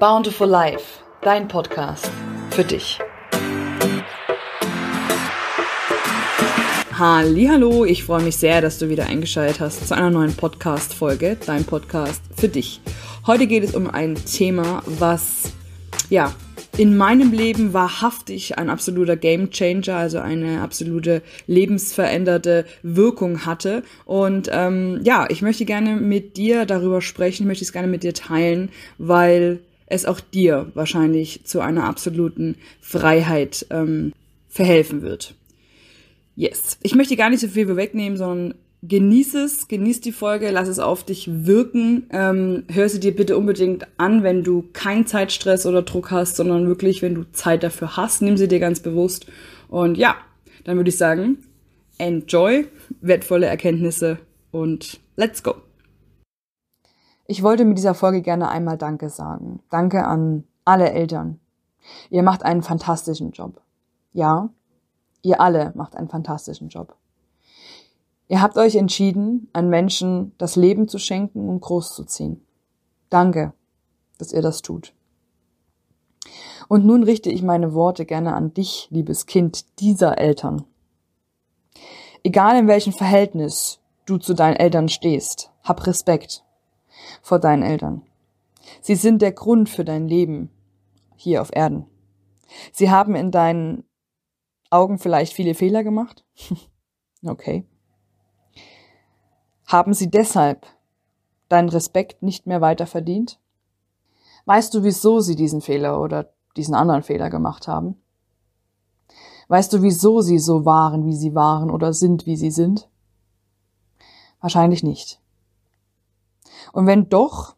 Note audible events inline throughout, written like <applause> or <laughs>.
Bountiful Life, dein Podcast für dich. Hallo, ich freue mich sehr, dass du wieder eingeschaltet hast zu einer neuen Podcast Folge, dein Podcast für dich. Heute geht es um ein Thema, was ja, in meinem Leben wahrhaftig ein absoluter Game Changer, also eine absolute lebensveränderte Wirkung hatte. Und ähm, ja, ich möchte gerne mit dir darüber sprechen, ich möchte es gerne mit dir teilen, weil es auch dir wahrscheinlich zu einer absoluten Freiheit ähm, verhelfen wird. Yes. Ich möchte gar nicht so viel wegnehmen, sondern genieß es, genieß die Folge, lass es auf dich wirken. Ähm, hör sie dir bitte unbedingt an, wenn du keinen Zeitstress oder Druck hast, sondern wirklich, wenn du Zeit dafür hast, nimm sie dir ganz bewusst. Und ja, dann würde ich sagen, enjoy, wertvolle Erkenntnisse und let's go. Ich wollte mit dieser Folge gerne einmal Danke sagen. Danke an alle Eltern. Ihr macht einen fantastischen Job. Ja, ihr alle macht einen fantastischen Job. Ihr habt euch entschieden, an Menschen das Leben zu schenken und großzuziehen. Danke, dass ihr das tut. Und nun richte ich meine Worte gerne an dich, liebes Kind dieser Eltern. Egal in welchem Verhältnis du zu deinen Eltern stehst, hab Respekt vor deinen Eltern. Sie sind der Grund für dein Leben hier auf Erden. Sie haben in deinen Augen vielleicht viele Fehler gemacht. <laughs> okay. Haben sie deshalb deinen Respekt nicht mehr weiter verdient? Weißt du, wieso sie diesen Fehler oder diesen anderen Fehler gemacht haben? Weißt du, wieso sie so waren, wie sie waren oder sind, wie sie sind? Wahrscheinlich nicht. Und wenn doch,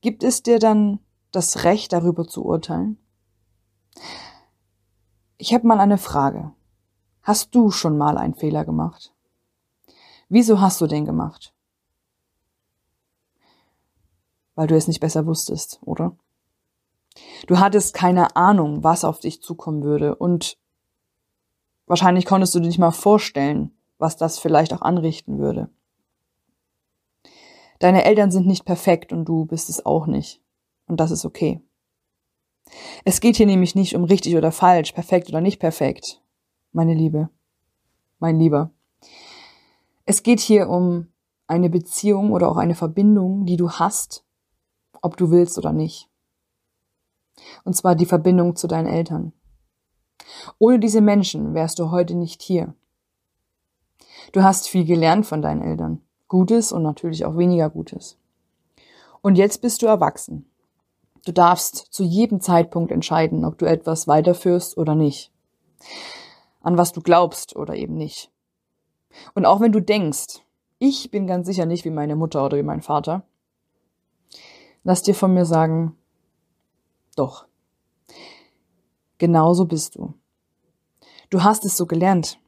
gibt es dir dann das Recht, darüber zu urteilen? Ich habe mal eine Frage. Hast du schon mal einen Fehler gemacht? Wieso hast du den gemacht? Weil du es nicht besser wusstest, oder? Du hattest keine Ahnung, was auf dich zukommen würde und wahrscheinlich konntest du dir nicht mal vorstellen, was das vielleicht auch anrichten würde. Deine Eltern sind nicht perfekt und du bist es auch nicht. Und das ist okay. Es geht hier nämlich nicht um richtig oder falsch, perfekt oder nicht perfekt, meine Liebe, mein Lieber. Es geht hier um eine Beziehung oder auch eine Verbindung, die du hast, ob du willst oder nicht. Und zwar die Verbindung zu deinen Eltern. Ohne diese Menschen wärst du heute nicht hier. Du hast viel gelernt von deinen Eltern. Gutes und natürlich auch weniger Gutes. Und jetzt bist du erwachsen. Du darfst zu jedem Zeitpunkt entscheiden, ob du etwas weiterführst oder nicht. An was du glaubst oder eben nicht. Und auch wenn du denkst, ich bin ganz sicher nicht wie meine Mutter oder wie mein Vater, lass dir von mir sagen, doch. Genauso bist du. Du hast es so gelernt.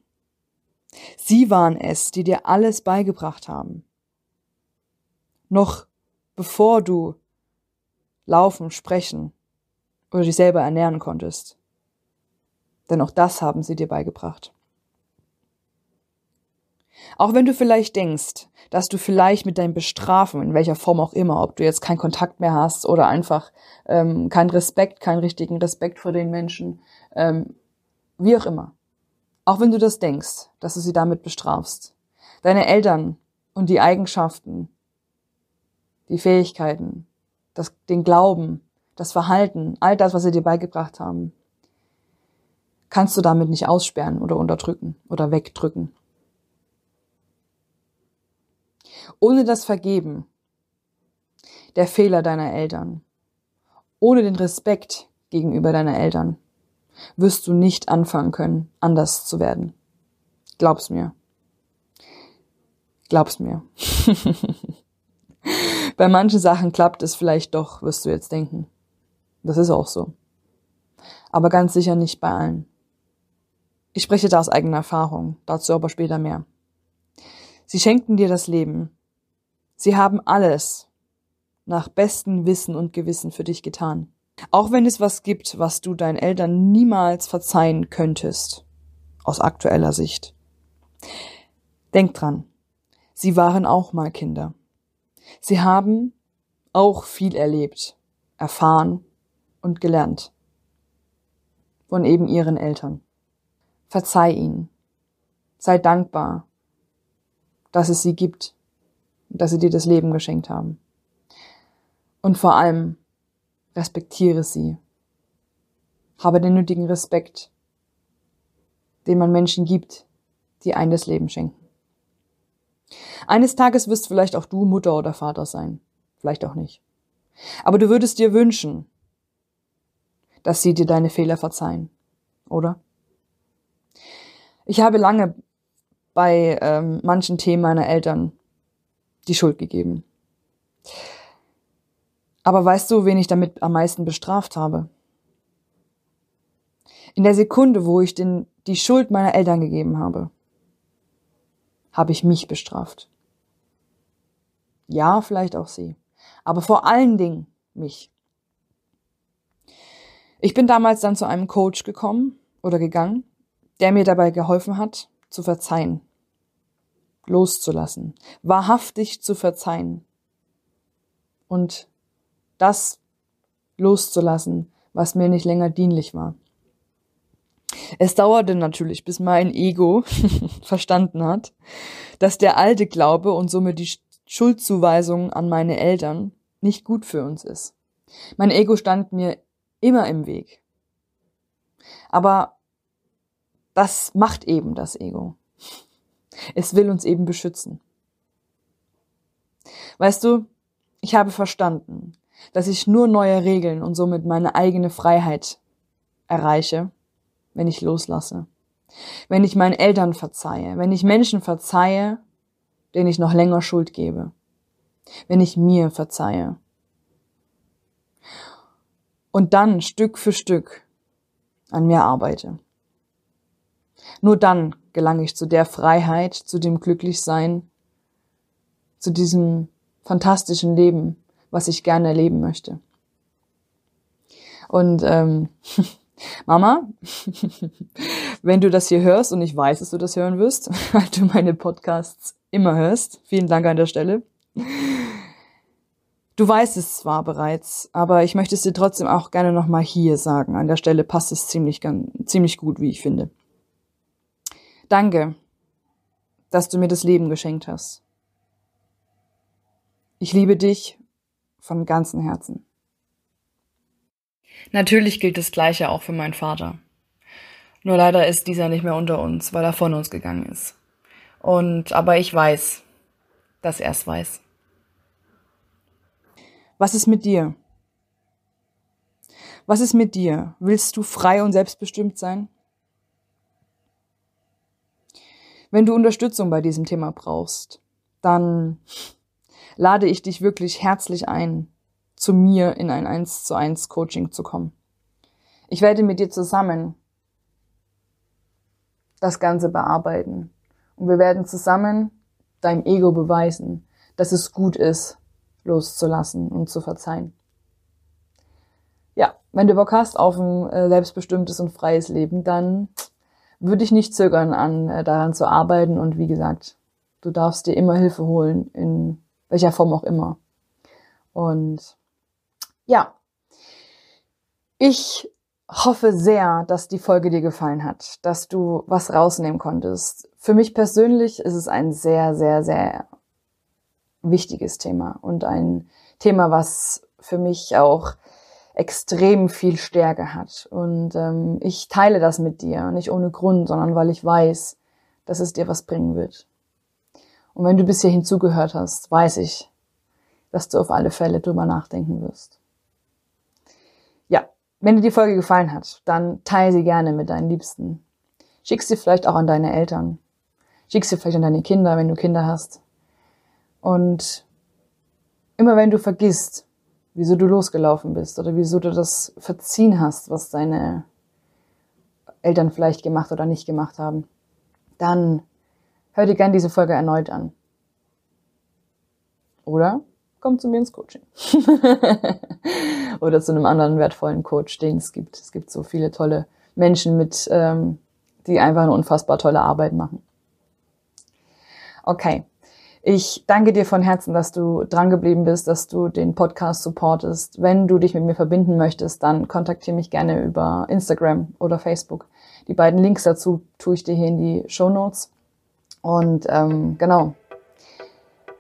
Sie waren es, die dir alles beigebracht haben. Noch bevor du laufen, sprechen oder dich selber ernähren konntest. Denn auch das haben sie dir beigebracht. Auch wenn du vielleicht denkst, dass du vielleicht mit deinem Bestrafen, in welcher Form auch immer, ob du jetzt keinen Kontakt mehr hast oder einfach ähm, keinen Respekt, keinen richtigen Respekt vor den Menschen, ähm, wie auch immer, auch wenn du das denkst, dass du sie damit bestrafst. Deine Eltern und die Eigenschaften, die Fähigkeiten, das, den Glauben, das Verhalten, all das, was sie dir beigebracht haben, kannst du damit nicht aussperren oder unterdrücken oder wegdrücken. Ohne das Vergeben der Fehler deiner Eltern, ohne den Respekt gegenüber deiner Eltern, wirst du nicht anfangen können, anders zu werden. Glaub's mir. Glaub's mir. <laughs> Bei manchen Sachen klappt es vielleicht doch, wirst du jetzt denken. Das ist auch so. Aber ganz sicher nicht bei allen. Ich spreche da aus eigener Erfahrung, dazu aber später mehr. Sie schenkten dir das Leben. Sie haben alles nach bestem Wissen und Gewissen für dich getan. Auch wenn es was gibt, was du deinen Eltern niemals verzeihen könntest, aus aktueller Sicht. Denk dran, sie waren auch mal Kinder. Sie haben auch viel erlebt, erfahren und gelernt. Von eben ihren Eltern. Verzeih ihnen. Sei dankbar, dass es sie gibt, dass sie dir das Leben geschenkt haben. Und vor allem respektiere sie. Habe den nötigen Respekt, den man Menschen gibt, die ein das Leben schenken. Eines Tages wirst vielleicht auch du Mutter oder Vater sein. Vielleicht auch nicht. Aber du würdest dir wünschen, dass sie dir deine Fehler verzeihen, oder? Ich habe lange bei ähm, manchen Themen meiner Eltern die Schuld gegeben. Aber weißt du, wen ich damit am meisten bestraft habe? In der Sekunde, wo ich den, die Schuld meiner Eltern gegeben habe, habe ich mich bestraft. Ja, vielleicht auch sie. Aber vor allen Dingen mich. Ich bin damals dann zu einem Coach gekommen oder gegangen, der mir dabei geholfen hat, zu verzeihen, loszulassen, wahrhaftig zu verzeihen und das loszulassen, was mir nicht länger dienlich war. Es dauerte natürlich, bis mein Ego <laughs> verstanden hat, dass der alte Glaube und somit die Schuldzuweisung an meine Eltern nicht gut für uns ist. Mein Ego stand mir immer im Weg. Aber das macht eben das Ego. Es will uns eben beschützen. Weißt du, ich habe verstanden, dass ich nur neue Regeln und somit meine eigene Freiheit erreiche, wenn ich loslasse. Wenn ich meinen Eltern verzeihe, wenn ich Menschen verzeihe, denen ich noch länger Schuld gebe. Wenn ich mir verzeihe. Und dann Stück für Stück an mir arbeite. Nur dann gelange ich zu der Freiheit, zu dem Glücklichsein, zu diesem fantastischen Leben, was ich gerne erleben möchte. Und ähm, <laughs> Mama, <laughs> wenn du das hier hörst, und ich weiß, dass du das hören wirst, <laughs> weil du meine Podcasts immer hörst, vielen Dank an der Stelle. Du weißt es zwar bereits, aber ich möchte es dir trotzdem auch gerne nochmal hier sagen. An der Stelle passt es ziemlich, ziemlich gut, wie ich finde. Danke, dass du mir das Leben geschenkt hast. Ich liebe dich von ganzem Herzen. Natürlich gilt das Gleiche auch für meinen Vater. Nur leider ist dieser nicht mehr unter uns, weil er von uns gegangen ist. Und, aber ich weiß, dass er es weiß. Was ist mit dir? Was ist mit dir? Willst du frei und selbstbestimmt sein? Wenn du Unterstützung bei diesem Thema brauchst, dann lade ich dich wirklich herzlich ein, zu mir in ein 1 zu 1 Coaching zu kommen. Ich werde mit dir zusammen das Ganze bearbeiten. Und wir werden zusammen deinem Ego beweisen, dass es gut ist, loszulassen und zu verzeihen. Ja, wenn du Bock hast auf ein äh, selbstbestimmtes und freies Leben, dann würde ich nicht zögern, an äh, daran zu arbeiten. Und wie gesagt, du darfst dir immer Hilfe holen, in welcher Form auch immer. Und ja, ich hoffe sehr, dass die Folge dir gefallen hat, dass du was rausnehmen konntest. Für mich persönlich ist es ein sehr, sehr, sehr wichtiges Thema und ein Thema, was für mich auch extrem viel Stärke hat. Und ähm, ich teile das mit dir, nicht ohne Grund, sondern weil ich weiß, dass es dir was bringen wird. Und wenn du bis hierhin zugehört hast, weiß ich, dass du auf alle Fälle drüber nachdenken wirst. Wenn dir die Folge gefallen hat, dann teile sie gerne mit deinen Liebsten. Schick sie vielleicht auch an deine Eltern. Schick sie vielleicht an deine Kinder, wenn du Kinder hast. Und immer wenn du vergisst, wieso du losgelaufen bist oder wieso du das verziehen hast, was deine Eltern vielleicht gemacht oder nicht gemacht haben, dann hör dir gerne diese Folge erneut an. Oder komm zu mir ins Coaching. <laughs> Oder zu einem anderen wertvollen Coach, den es gibt. Es gibt so viele tolle Menschen mit, ähm, die einfach eine unfassbar tolle Arbeit machen. Okay. Ich danke dir von Herzen, dass du drangeblieben bist, dass du den Podcast supportest. Wenn du dich mit mir verbinden möchtest, dann kontaktiere mich gerne über Instagram oder Facebook. Die beiden Links dazu tue ich dir hier in die Show Notes. Und ähm, genau.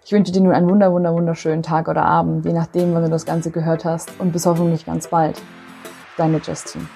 Ich wünsche dir nun einen wunder, wunder, wunderschönen Tag oder Abend, je nachdem, wann du das Ganze gehört hast. Und bis hoffentlich ganz bald. Deine Justine.